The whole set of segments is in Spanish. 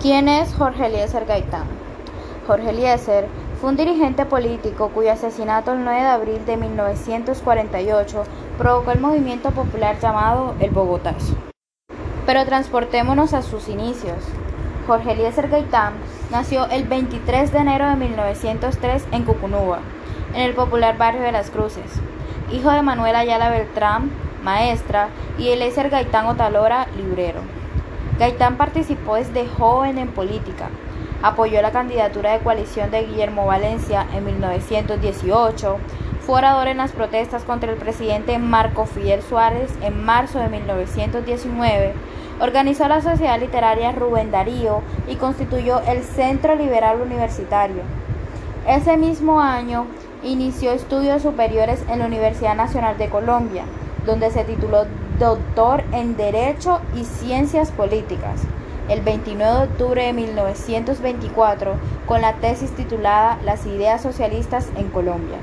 ¿Quién es Jorge Eliezer Gaitán? Jorge Eliezer fue un dirigente político cuyo asesinato el 9 de abril de 1948 provocó el movimiento popular llamado el Bogotazo. Pero transportémonos a sus inicios. Jorge Eliezer Gaitán nació el 23 de enero de 1903 en Cucunúa, en el popular barrio de Las Cruces, hijo de Manuela Ayala Beltrán, maestra, y Eliezer Gaitán Otalora, librero. Gaitán participó desde joven en política. Apoyó la candidatura de coalición de Guillermo Valencia en 1918. Fue orador en las protestas contra el presidente Marco Fidel Suárez en marzo de 1919. Organizó la Sociedad Literaria Rubén Darío y constituyó el Centro Liberal Universitario. Ese mismo año inició estudios superiores en la Universidad Nacional de Colombia, donde se tituló doctor en Derecho y Ciencias Políticas, el 29 de octubre de 1924, con la tesis titulada Las ideas socialistas en Colombia.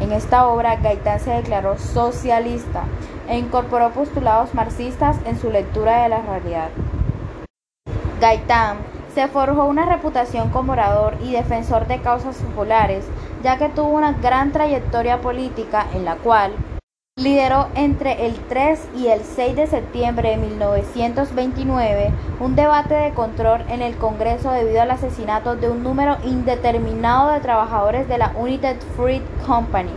En esta obra, Gaitán se declaró socialista e incorporó postulados marxistas en su lectura de la realidad. Gaitán se forjó una reputación como orador y defensor de causas populares, ya que tuvo una gran trayectoria política en la cual Lideró entre el 3 y el 6 de septiembre de 1929 un debate de control en el Congreso debido al asesinato de un número indeterminado de trabajadores de la United Fruit Company,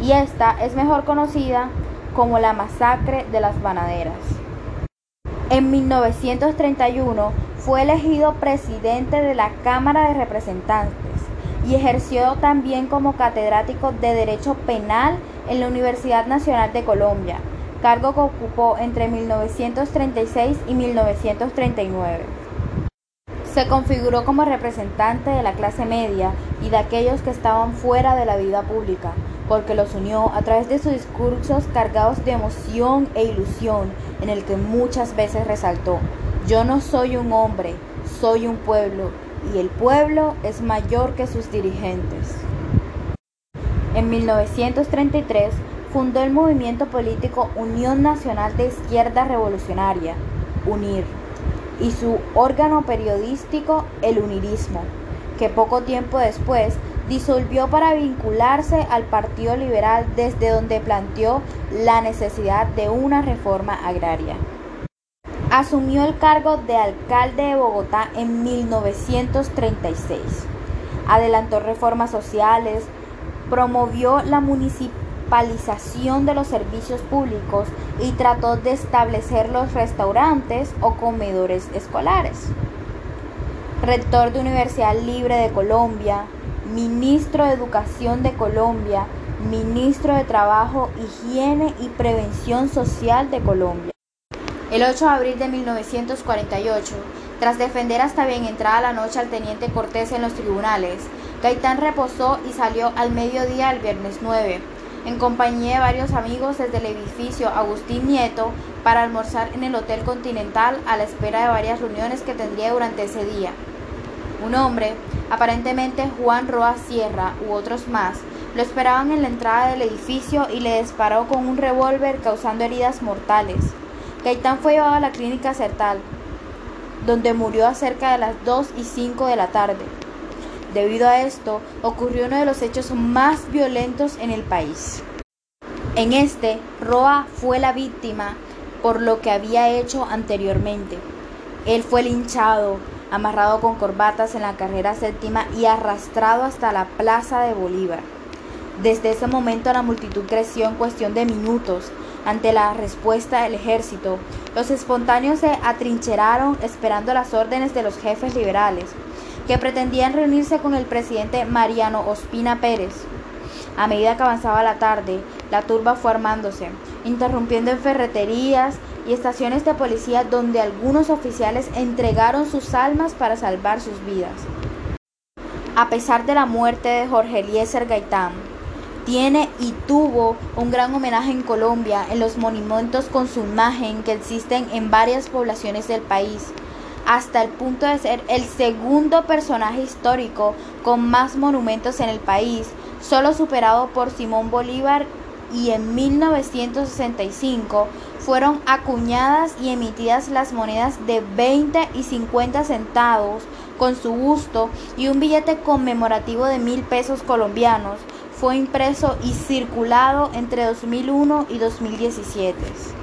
y esta es mejor conocida como la masacre de las banaderas. En 1931 fue elegido presidente de la Cámara de Representantes y ejerció también como catedrático de Derecho Penal en la Universidad Nacional de Colombia, cargo que ocupó entre 1936 y 1939. Se configuró como representante de la clase media y de aquellos que estaban fuera de la vida pública, porque los unió a través de sus discursos cargados de emoción e ilusión, en el que muchas veces resaltó, yo no soy un hombre, soy un pueblo, y el pueblo es mayor que sus dirigentes. En 1933 fundó el movimiento político Unión Nacional de Izquierda Revolucionaria, UNIR, y su órgano periodístico El Unirismo, que poco tiempo después disolvió para vincularse al Partido Liberal desde donde planteó la necesidad de una reforma agraria. Asumió el cargo de alcalde de Bogotá en 1936. Adelantó reformas sociales, promovió la municipalización de los servicios públicos y trató de establecer los restaurantes o comedores escolares. Rector de Universidad Libre de Colombia, ministro de Educación de Colombia, ministro de Trabajo, Higiene y Prevención Social de Colombia. El 8 de abril de 1948, tras defender hasta bien entrada la noche al teniente Cortés en los tribunales, Gaitán reposó y salió al mediodía el viernes 9, en compañía de varios amigos desde el edificio Agustín Nieto para almorzar en el Hotel Continental a la espera de varias reuniones que tendría durante ese día. Un hombre, aparentemente Juan Roa Sierra u otros más, lo esperaban en la entrada del edificio y le disparó con un revólver causando heridas mortales. Gaitán fue llevado a la clínica Certal, donde murió a cerca de las 2 y 5 de la tarde. Debido a esto, ocurrió uno de los hechos más violentos en el país. En este, Roa fue la víctima por lo que había hecho anteriormente. Él fue linchado, amarrado con corbatas en la carrera séptima y arrastrado hasta la plaza de Bolívar. Desde ese momento la multitud creció en cuestión de minutos ante la respuesta del ejército. Los espontáneos se atrincheraron esperando las órdenes de los jefes liberales que pretendían reunirse con el presidente Mariano Ospina Pérez. A medida que avanzaba la tarde, la turba fue armándose, interrumpiendo en ferreterías y estaciones de policía donde algunos oficiales entregaron sus almas para salvar sus vidas. A pesar de la muerte de Jorge Eliezer Gaitán, tiene y tuvo un gran homenaje en Colombia en los monumentos con su imagen que existen en varias poblaciones del país hasta el punto de ser el segundo personaje histórico con más monumentos en el país, solo superado por Simón Bolívar y en 1965 fueron acuñadas y emitidas las monedas de 20 y 50 centavos con su gusto y un billete conmemorativo de mil pesos colombianos fue impreso y circulado entre 2001 y 2017.